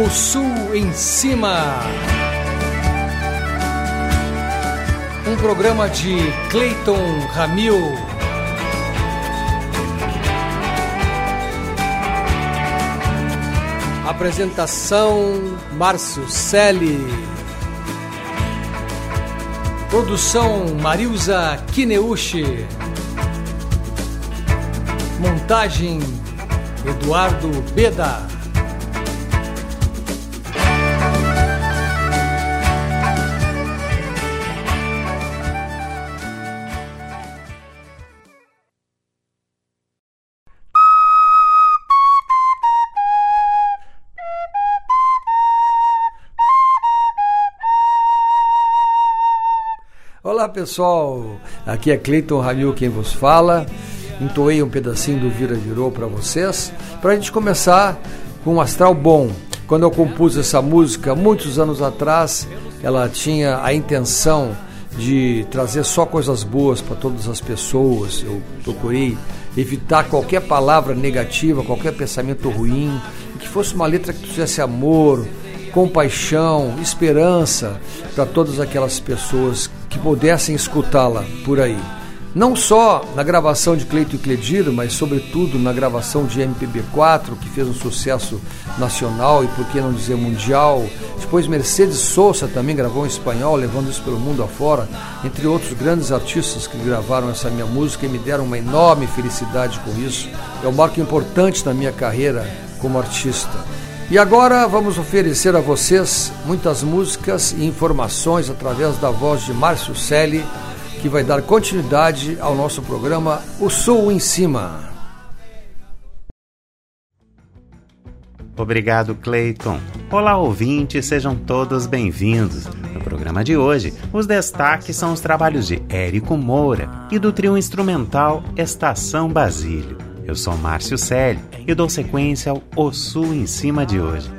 O Sul em Cima. Um programa de Clayton Ramil. Apresentação Márcio Selle. Produção Marilza Kineuchi. Montagem Eduardo Beda. Olá pessoal, aqui é Cleiton Ramil quem vos fala. Entoei um pedacinho do Vira Virou para vocês, para a gente começar com um astral bom. Quando eu compus essa música, muitos anos atrás, ela tinha a intenção de trazer só coisas boas para todas as pessoas. Eu procurei evitar qualquer palavra negativa, qualquer pensamento ruim, que fosse uma letra que trouxesse amor, compaixão, esperança para todas aquelas pessoas que pudessem escutá-la por aí. Não só na gravação de Cleito e Clediro, mas sobretudo na gravação de MPB4, que fez um sucesso nacional e por que não dizer mundial. Depois Mercedes Sosa também gravou em espanhol, levando isso pelo mundo afora, entre outros grandes artistas que gravaram essa minha música e me deram uma enorme felicidade com isso. É um marco importante na minha carreira como artista. E agora vamos oferecer a vocês muitas músicas e informações através da voz de Márcio Selle, que vai dar continuidade ao nosso programa O Sul em Cima. Obrigado, Clayton. Olá, ouvintes, sejam todos bem-vindos. No programa de hoje, os destaques são os trabalhos de Érico Moura e do trio instrumental Estação Basílio. Eu sou Márcio Selle e dou sequência ao O Sul em Cima de hoje.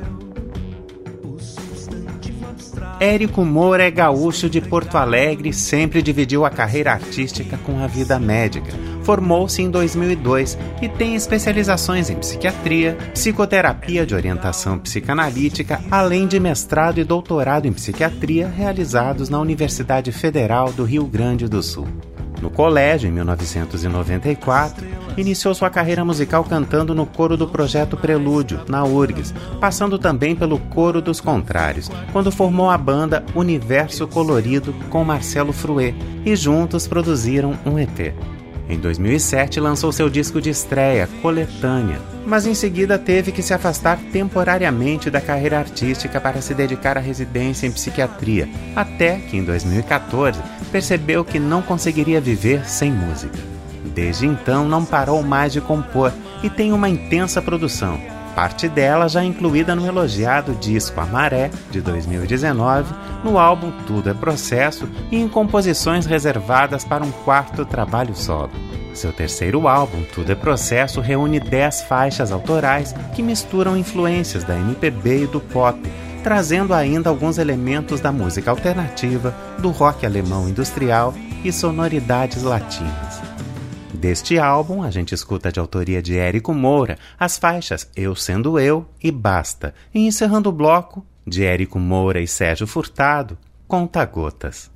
Érico Moura é gaúcho de Porto Alegre e sempre dividiu a carreira artística com a vida médica. Formou-se em 2002 e tem especializações em psiquiatria, psicoterapia de orientação psicanalítica, além de mestrado e doutorado em psiquiatria realizados na Universidade Federal do Rio Grande do Sul. No colégio, em 1994, iniciou sua carreira musical cantando no coro do projeto Prelúdio, na URGS, passando também pelo Coro dos Contrários, quando formou a banda Universo Colorido com Marcelo Fruet e juntos produziram um EP. Em 2007 lançou seu disco de estreia, Coletânea, mas em seguida teve que se afastar temporariamente da carreira artística para se dedicar à residência em psiquiatria, até que em 2014 percebeu que não conseguiria viver sem música. Desde então não parou mais de compor e tem uma intensa produção, parte dela já incluída no elogiado disco A Maré, de 2019, no álbum Tudo é Processo e em composições reservadas para um quarto trabalho solo. Seu terceiro álbum, Tudo é Processo, reúne 10 faixas autorais que misturam influências da MPB e do pop, trazendo ainda alguns elementos da música alternativa, do rock alemão industrial e sonoridades latinas. Deste álbum, a gente escuta de autoria de Érico Moura as faixas Eu Sendo Eu e Basta, e encerrando o bloco, de Érico Moura e Sérgio Furtado, Conta Gotas.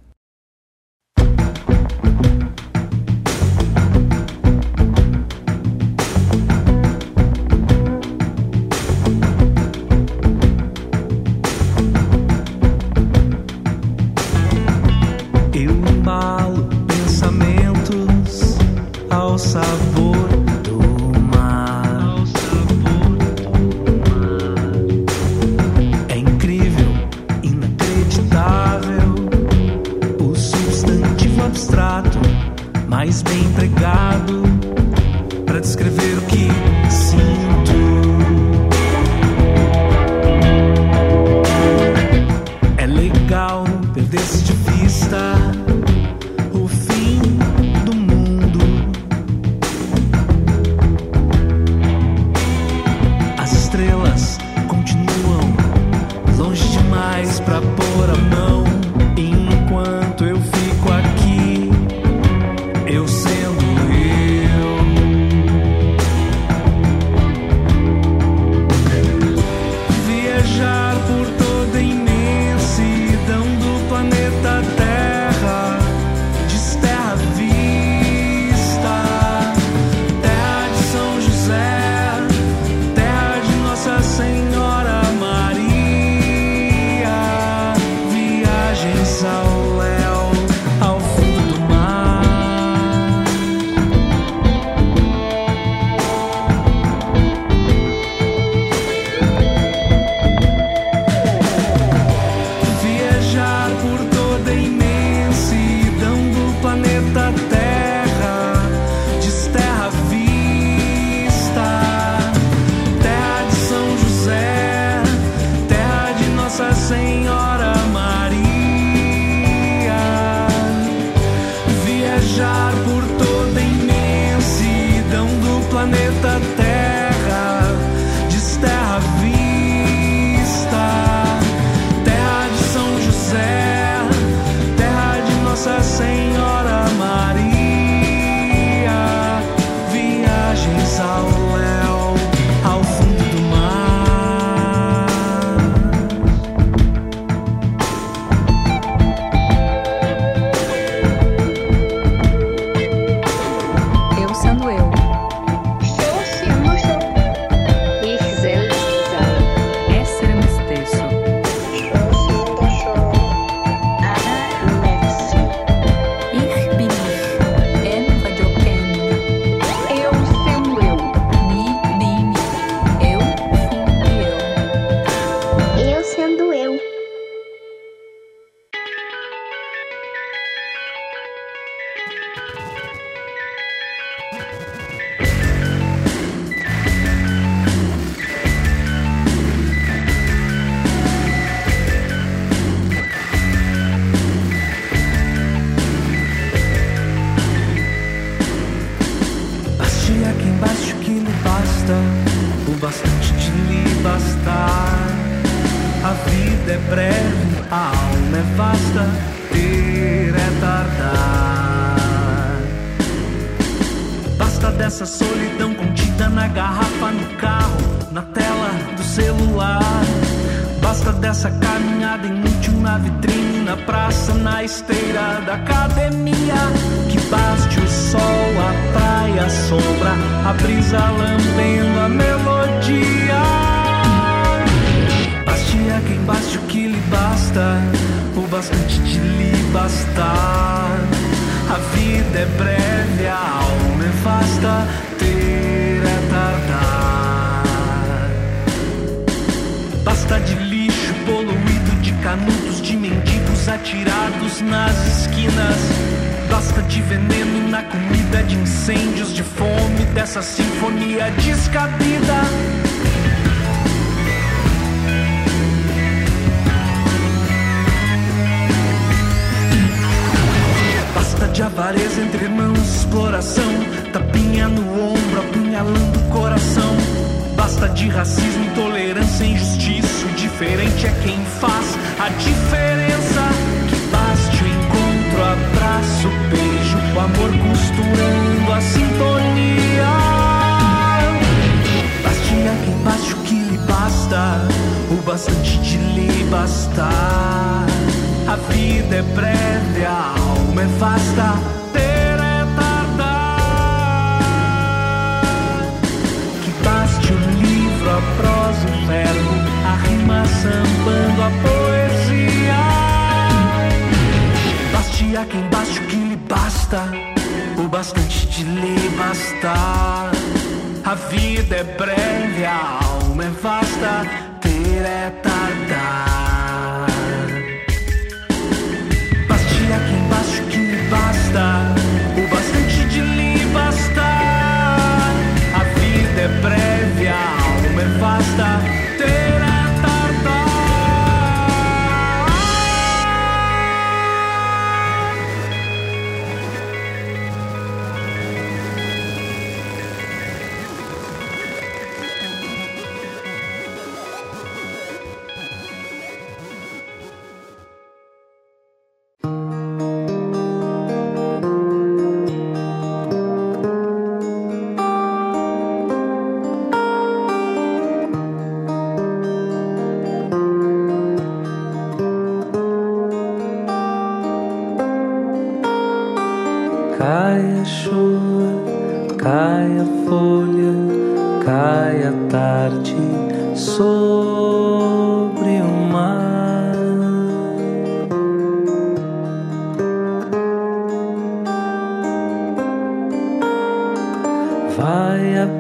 see bastar. A vida é breve, a alma é vasta, ter é tardar. Que baste o livro, a prosa, o verbo, a rima sambando a poesia. Baste a quem baste o que lhe basta, o bastante de lhe bastar. A vida é breve, a alma é vasta, ter é tardar. está.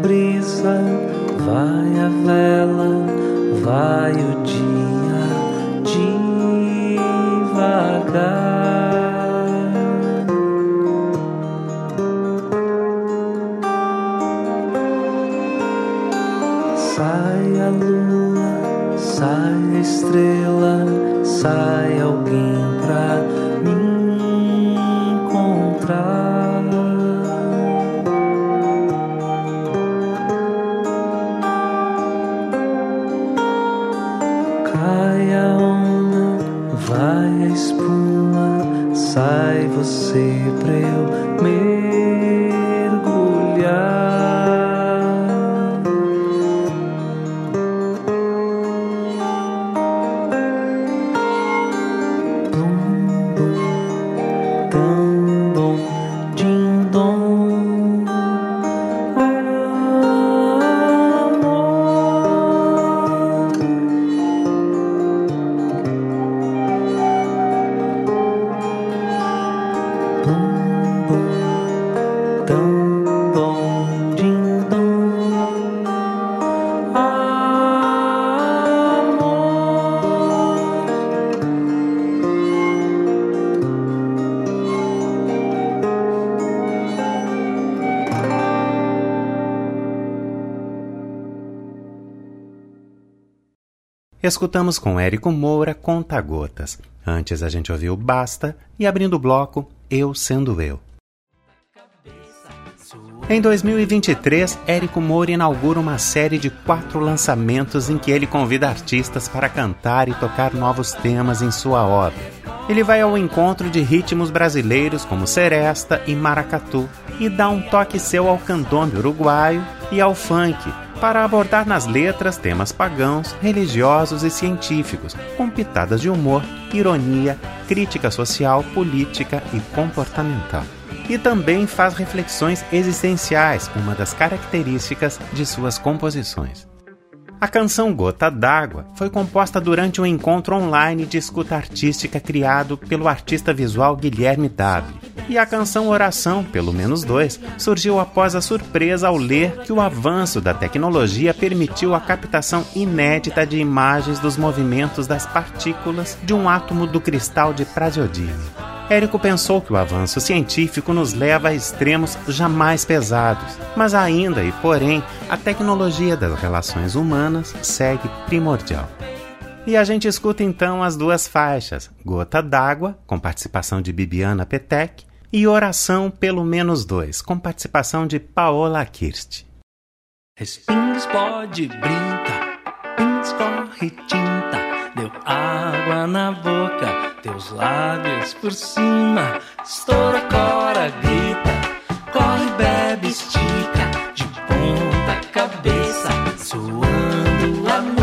brisa, vai a vela, vai o dia devagar. Sai a lua, sai a estrela, sai o escutamos com Érico Moura Conta Gotas. Antes a gente ouviu Basta e abrindo o bloco Eu Sendo Eu. Em 2023, Érico Moura inaugura uma série de quatro lançamentos em que ele convida artistas para cantar e tocar novos temas em sua obra. Ele vai ao encontro de ritmos brasileiros como seresta e maracatu e dá um toque seu ao candombe uruguaio e ao funk, para abordar nas letras temas pagãos, religiosos e científicos, com pitadas de humor, ironia, crítica social, política e comportamental e também faz reflexões existenciais, uma das características de suas composições. A canção Gota d'Água foi composta durante um encontro online de escuta artística criado pelo artista visual Guilherme W. E a canção Oração, pelo menos dois, surgiu após a surpresa ao ler que o avanço da tecnologia permitiu a captação inédita de imagens dos movimentos das partículas de um átomo do cristal de praseodímio. Érico pensou que o avanço científico nos leva a extremos jamais pesados, mas ainda e porém, a tecnologia das relações humanas segue primordial. E a gente escuta então as duas faixas: Gota d'Água, com participação de Bibiana Petec, e Oração pelo Menos Dois, com participação de Paola Kirst. Respingues pode brinca, pins corre tinta, deu água na boca teus lábios por cima, estoura, cora, grita, corre, bebe, estica, de ponta cabeça, suando a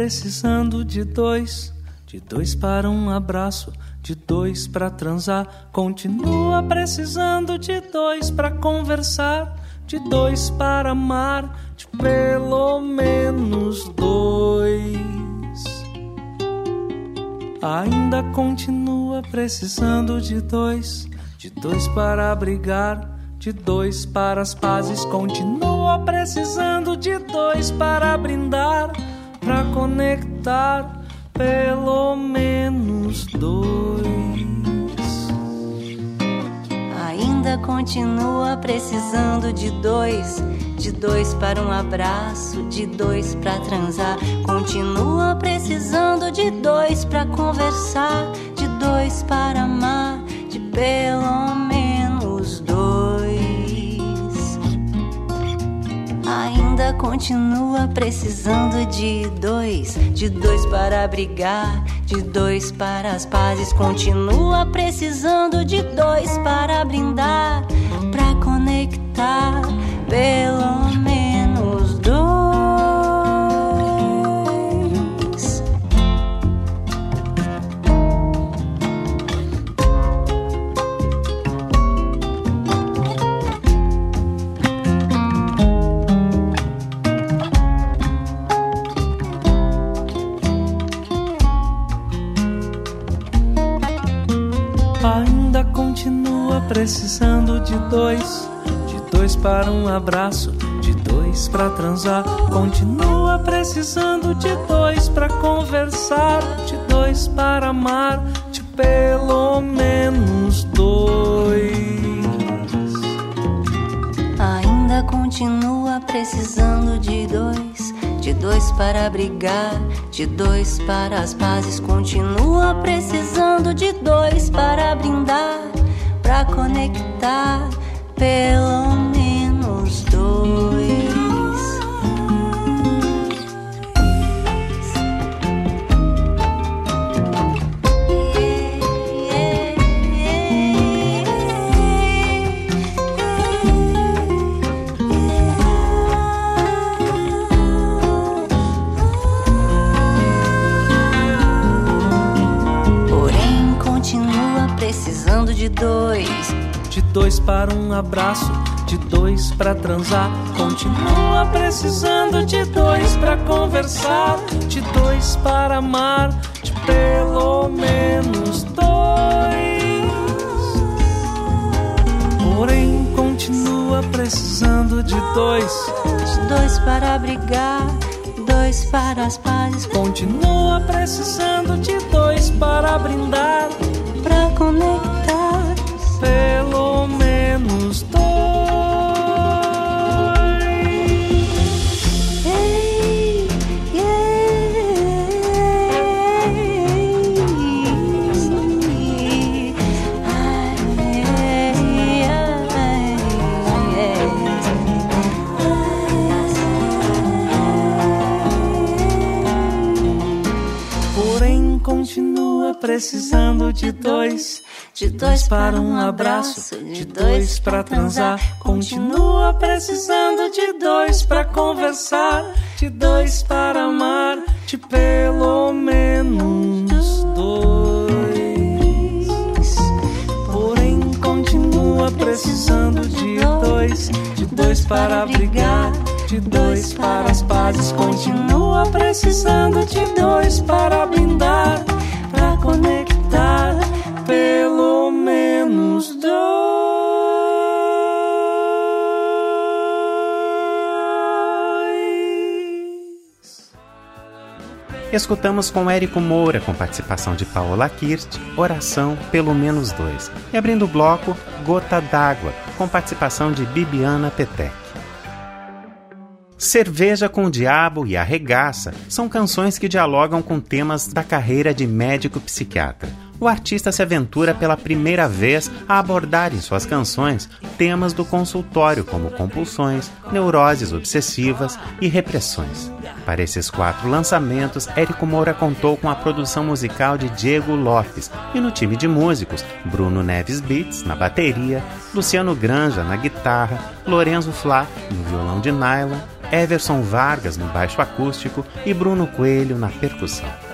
precisando de dois, de dois para um abraço, de dois para transar. Continua precisando de dois para conversar, de dois para amar, de pelo menos dois. Ainda continua precisando de dois, de dois para abrigar, de dois para as pazes. Continua precisando de dois para brindar, para conectar, pelo menos dois. Ainda continua precisando de dois, de dois para um abraço, de dois para transar. Continua precisando de dois para conversar, de dois para amar, de pelo menos ainda continua precisando de dois, de dois para brigar, de dois para as pazes. Continua precisando de dois para brindar, para conectar, pelo menos abraço, de dois para transar. Continua precisando de dois para conversar, de dois para amar, de pelo menos dois. Ainda continua precisando de dois. De dois para brigar, de dois para as pazes. Continua precisando de dois para brindar pra conectar pelo dois para um abraço, de dois para transar. Continua precisando de dois para conversar, de dois para amar, de pelo menos dois. Porém, continua precisando de dois. De dois para brigar, dois para as pazes. Continua precisando de dois para brindar, Pra conectar. pelo menos dois. Ei, ei, ai, Porém, continua precisando de dois. De dois para um abraço, de dois para transar. Continua precisando de dois para conversar, de dois para amar, de pelo menos dois. Porém, continua precisando de dois, de dois para brigar, de dois para as pazes. Continua precisando de dois para brindar, para conectar, pelo menos dois. Escutamos com Érico Moura, com participação de Paola Kirst, Oração pelo Menos Dois. E abrindo o bloco, Gota d'Água, com participação de Bibiana Petec. Cerveja com o Diabo e Arregaça são canções que dialogam com temas da carreira de médico psiquiatra. O artista se aventura pela primeira vez a abordar em suas canções temas do consultório, como compulsões, neuroses obsessivas e repressões. Para esses quatro lançamentos, Érico Moura contou com a produção musical de Diego Lopes e no time de músicos Bruno Neves Beats na bateria, Luciano Granja na guitarra, Lorenzo Flá no violão de nylon, Everson Vargas no baixo acústico e Bruno Coelho na percussão.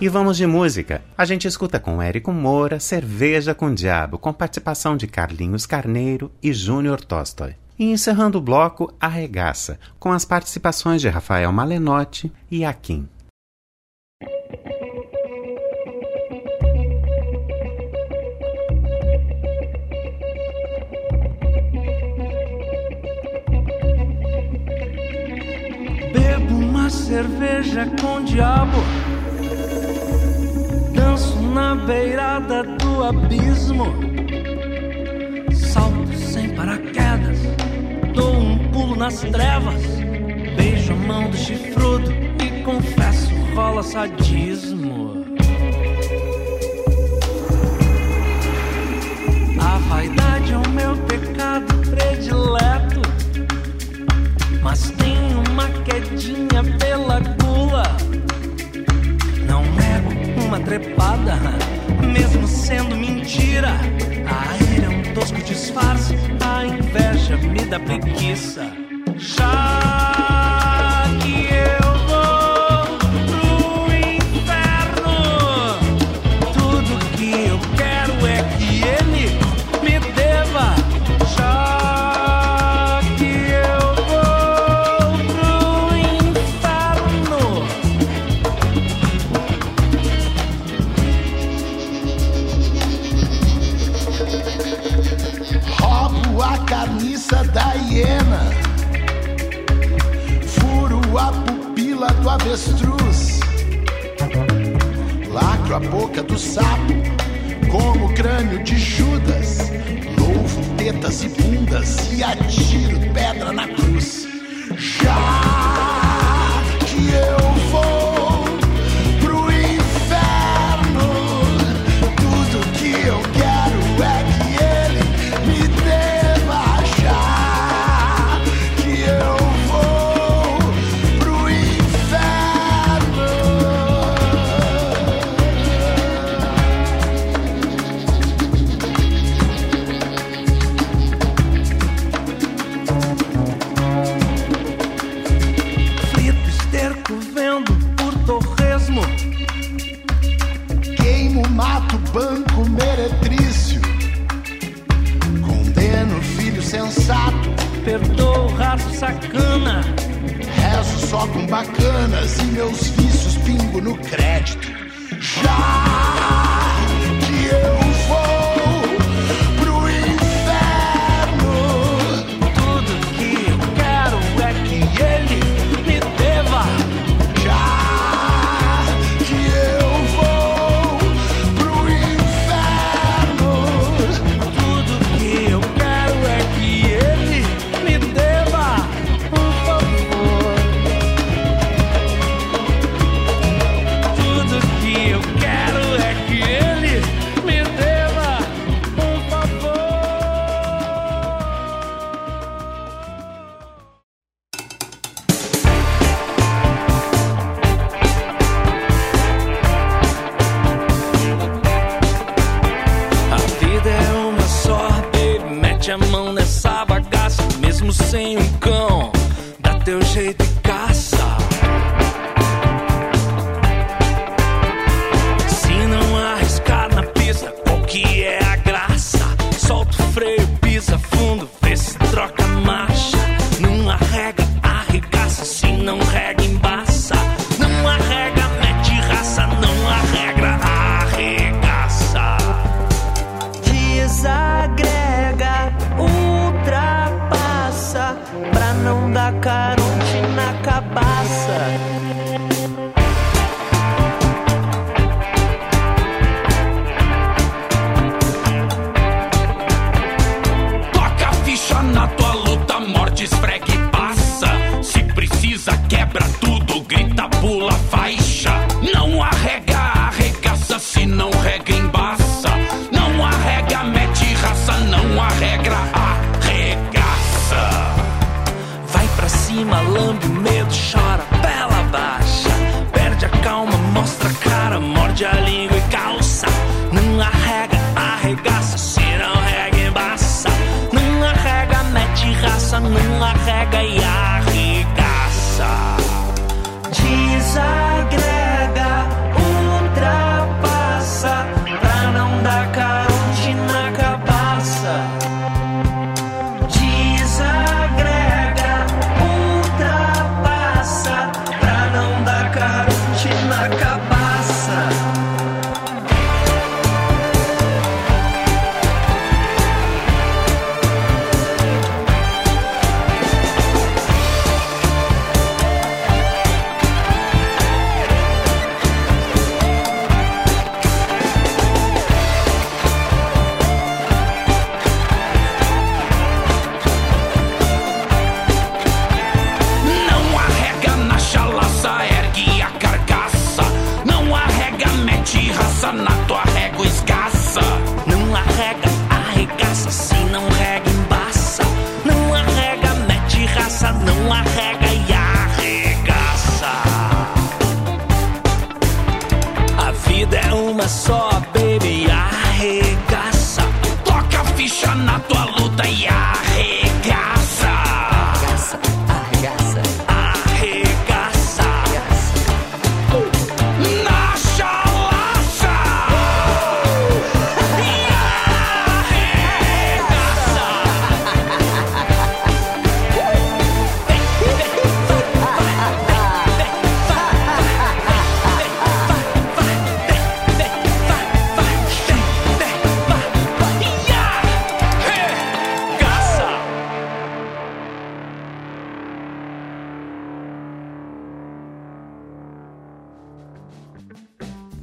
E vamos de música. A gente escuta com Érico Moura Cerveja com Diabo, com participação de Carlinhos Carneiro e Júnior Tostoy. E encerrando o bloco, Arregaça, com as participações de Rafael Malenotti e Akin. Bebo uma cerveja com diabo na beirada do abismo. Salto sem paraquedas, dou um pulo nas trevas. Beijo a mão do chifrudo e confesso, rola sadismo. A vaidade é o meu pecado predileto. Mas tenho uma quedinha pela uma trepada, mesmo sendo mentira. A ira é um tosco disfarce, a inveja me dá preguiça. Chá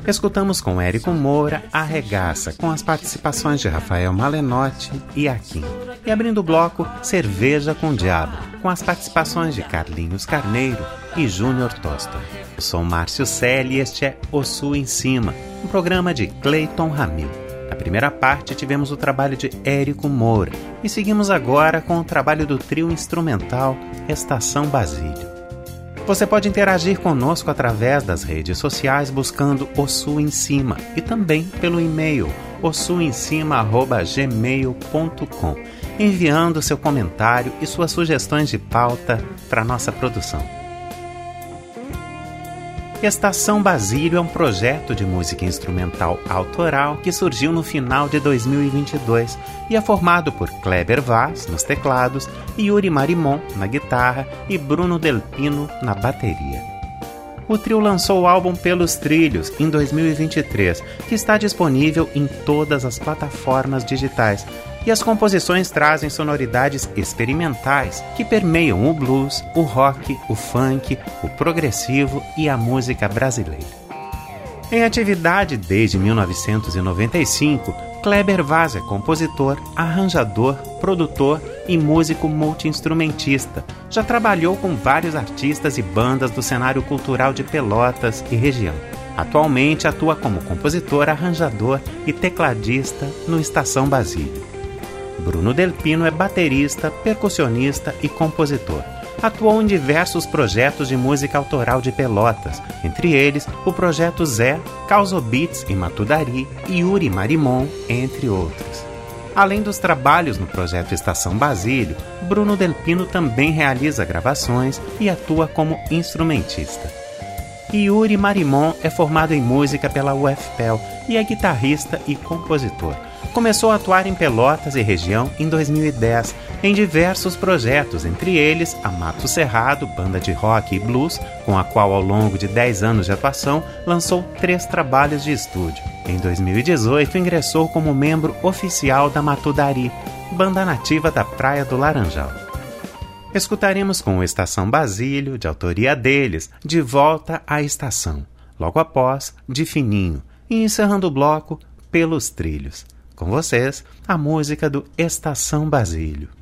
Escutamos com Érico Moura Arregaça, com as participações de Rafael Malenotti e Akin. E abrindo o bloco, Cerveja com Diabo, com as participações de Carlinhos Carneiro e Júnior Tosta. Eu sou Márcio Selle e este é O Sul em Cima, um programa de Clayton Ramil. Na primeira parte tivemos o trabalho de Érico Moura e seguimos agora com o trabalho do trio instrumental Estação Basílio. Você pode interagir conosco através das redes sociais buscando O Sul em Cima e também pelo e-mail ossuemcima@gmail.com, enviando seu comentário e suas sugestões de pauta para nossa produção. Estação Basílio é um projeto de música instrumental autoral que surgiu no final de 2022 e é formado por Kleber Vaz nos teclados, Yuri Marimon na guitarra e Bruno Delpino na bateria. O trio lançou o álbum Pelos Trilhos em 2023, que está disponível em todas as plataformas digitais e as composições trazem sonoridades experimentais que permeiam o blues, o rock, o funk, o progressivo e a música brasileira. Em atividade desde 1995, Kleber Vaz é compositor, arranjador, produtor e músico multiinstrumentista. Já trabalhou com vários artistas e bandas do cenário cultural de Pelotas e região. Atualmente atua como compositor, arranjador e tecladista no Estação Basílio. Bruno Delpino é baterista, percussionista e compositor. Atuou em diversos projetos de música autoral de Pelotas, entre eles o Projeto Zé, Causo Beats em Matudari e Yuri Marimon, entre outros. Além dos trabalhos no projeto Estação Basílio, Bruno Delpino também realiza gravações e atua como instrumentista. Yuri Marimon é formado em música pela UFPEL e é guitarrista e compositor. Começou a atuar em Pelotas e região em 2010 em diversos projetos, entre eles a Mato Cerrado, banda de rock e blues, com a qual ao longo de 10 anos de atuação lançou três trabalhos de estúdio. Em 2018 ingressou como membro oficial da Matudari, banda nativa da Praia do Laranjal. Escutaremos com o Estação Basílio, de autoria deles, De Volta à Estação, logo após De Fininho, e encerrando o bloco Pelos Trilhos. Com vocês, a música do Estação Basílio.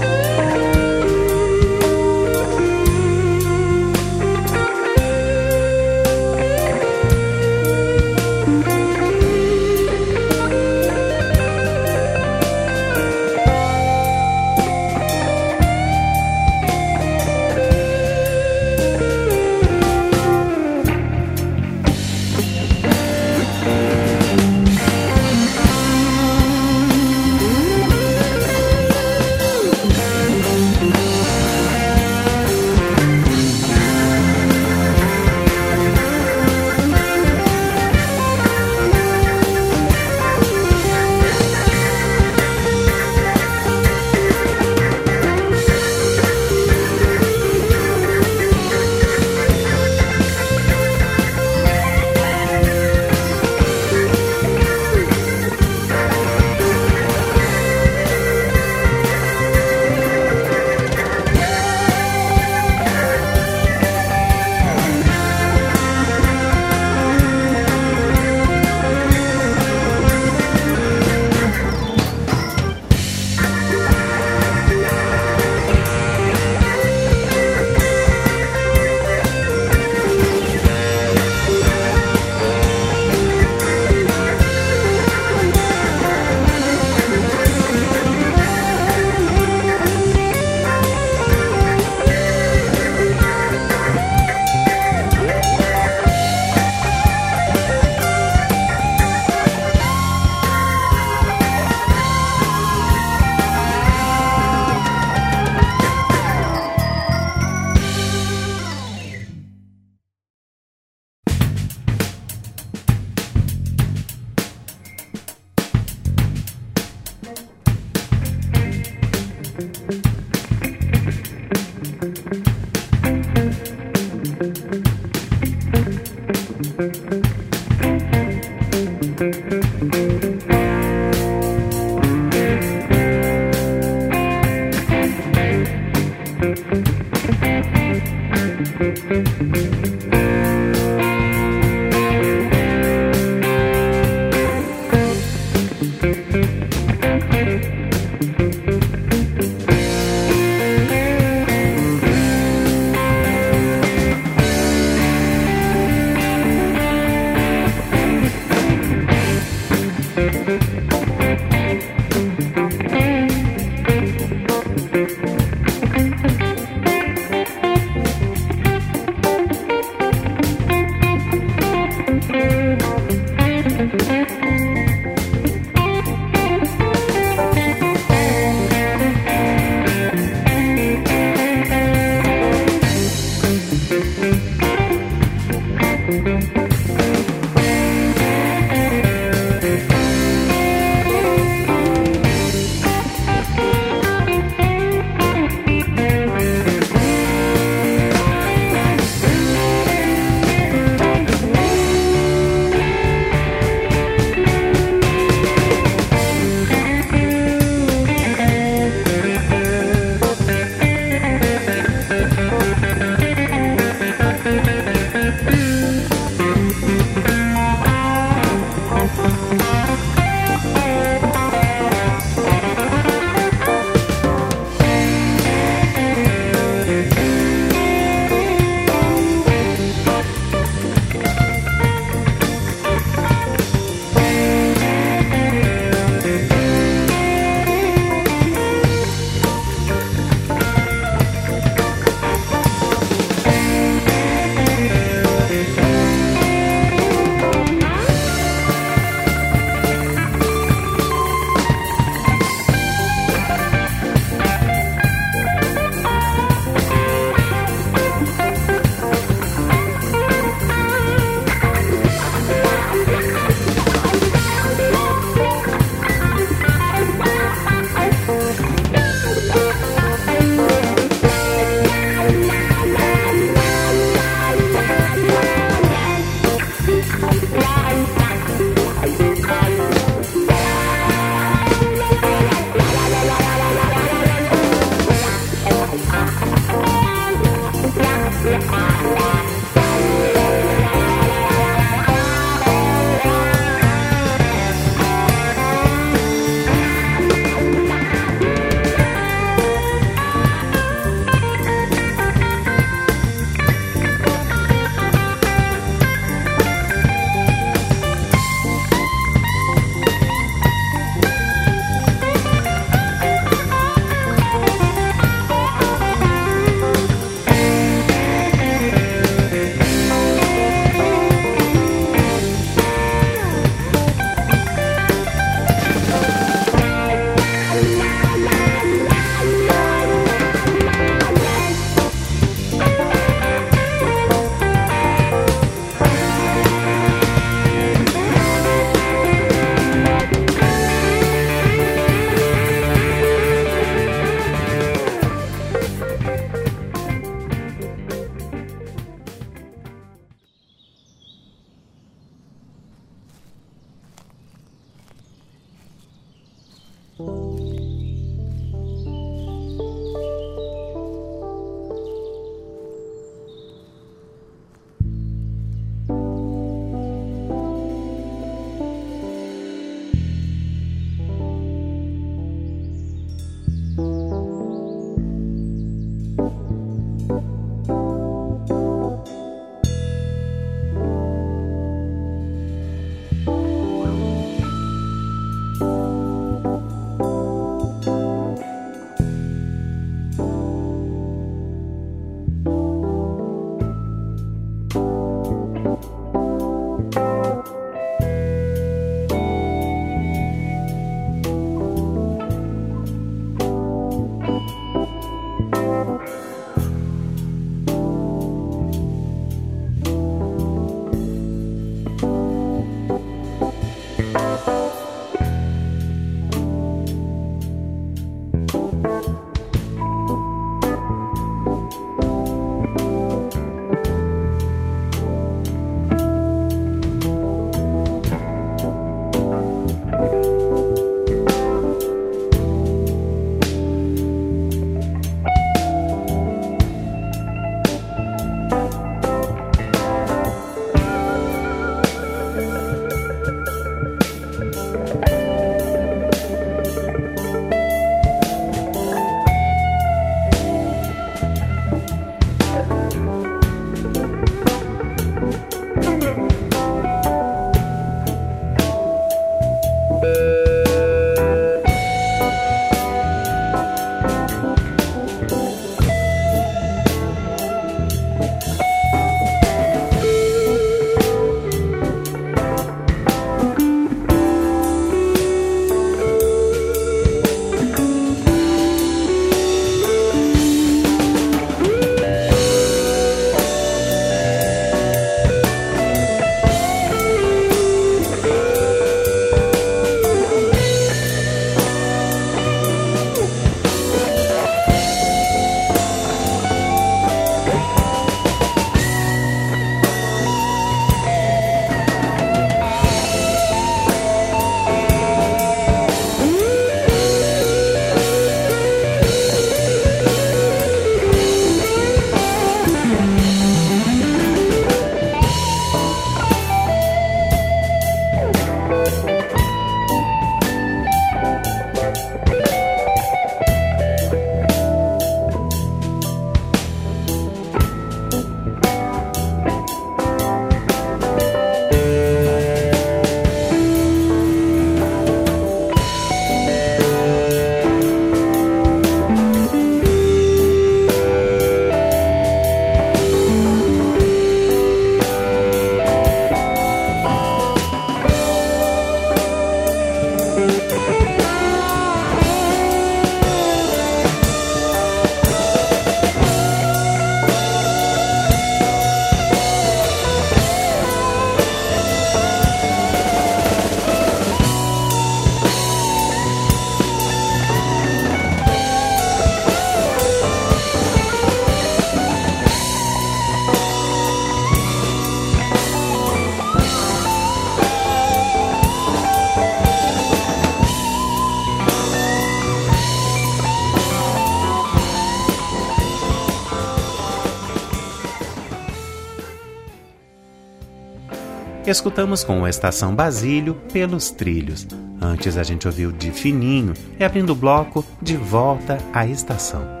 Escutamos com Estação Basílio pelos trilhos. Antes a gente ouviu de fininho e abrindo o bloco de volta à estação.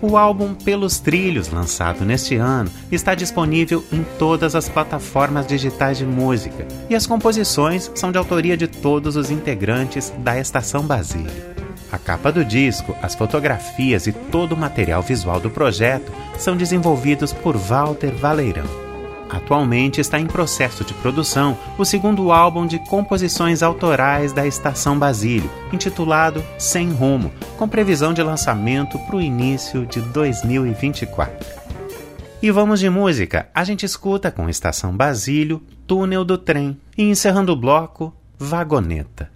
O álbum Pelos Trilhos, lançado neste ano, está disponível em todas as plataformas digitais de música e as composições são de autoria de todos os integrantes da Estação Basílio. A capa do disco, as fotografias e todo o material visual do projeto são desenvolvidos por Walter Valeirão. Atualmente está em processo de produção o segundo álbum de composições autorais da Estação Basílio, intitulado Sem Rumo, com previsão de lançamento para o início de 2024. E vamos de música. A gente escuta com Estação Basílio, Túnel do Trem. E encerrando o bloco, Vagoneta.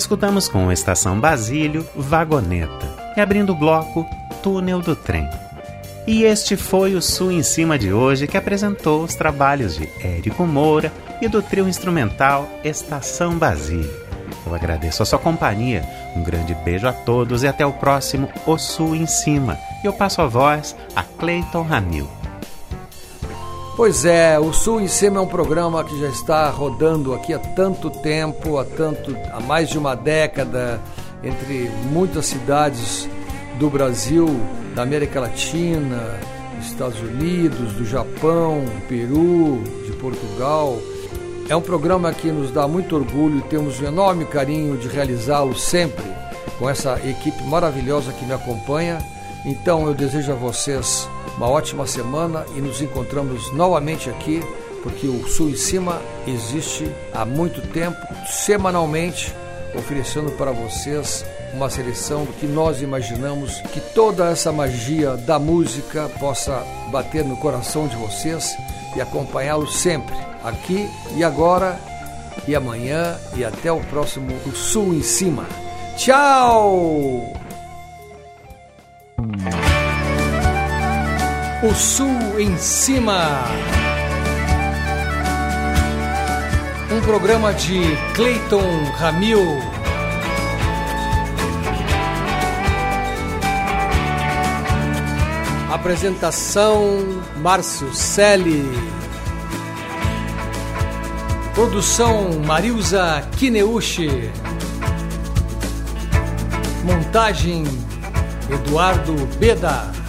Escutamos com Estação Basílio, Vagoneta. E abrindo o bloco, Túnel do Trem. E este foi o Sul em Cima de hoje que apresentou os trabalhos de Érico Moura e do trio instrumental Estação Basílio. Eu agradeço a sua companhia, um grande beijo a todos e até o próximo O Sul em Cima. E eu passo a voz a Clayton Ramil. Pois é, o Sul em Cima é um programa que já está rodando aqui há tanto tempo, há tanto, há mais de uma década, entre muitas cidades do Brasil, da América Latina, dos Estados Unidos, do Japão, Peru, de Portugal. É um programa que nos dá muito orgulho e temos um enorme carinho de realizá-lo sempre com essa equipe maravilhosa que me acompanha. Então eu desejo a vocês uma ótima semana e nos encontramos novamente aqui, porque o Sul em Cima existe há muito tempo, semanalmente, oferecendo para vocês uma seleção do que nós imaginamos que toda essa magia da música possa bater no coração de vocês e acompanhá-los sempre, aqui e agora e amanhã e até o próximo Sul em Cima. Tchau! O Sul em Cima. Um programa de Clayton Ramil. Apresentação Márcio Selle. Produção Marilza Kineuchi. Montagem Eduardo Beda.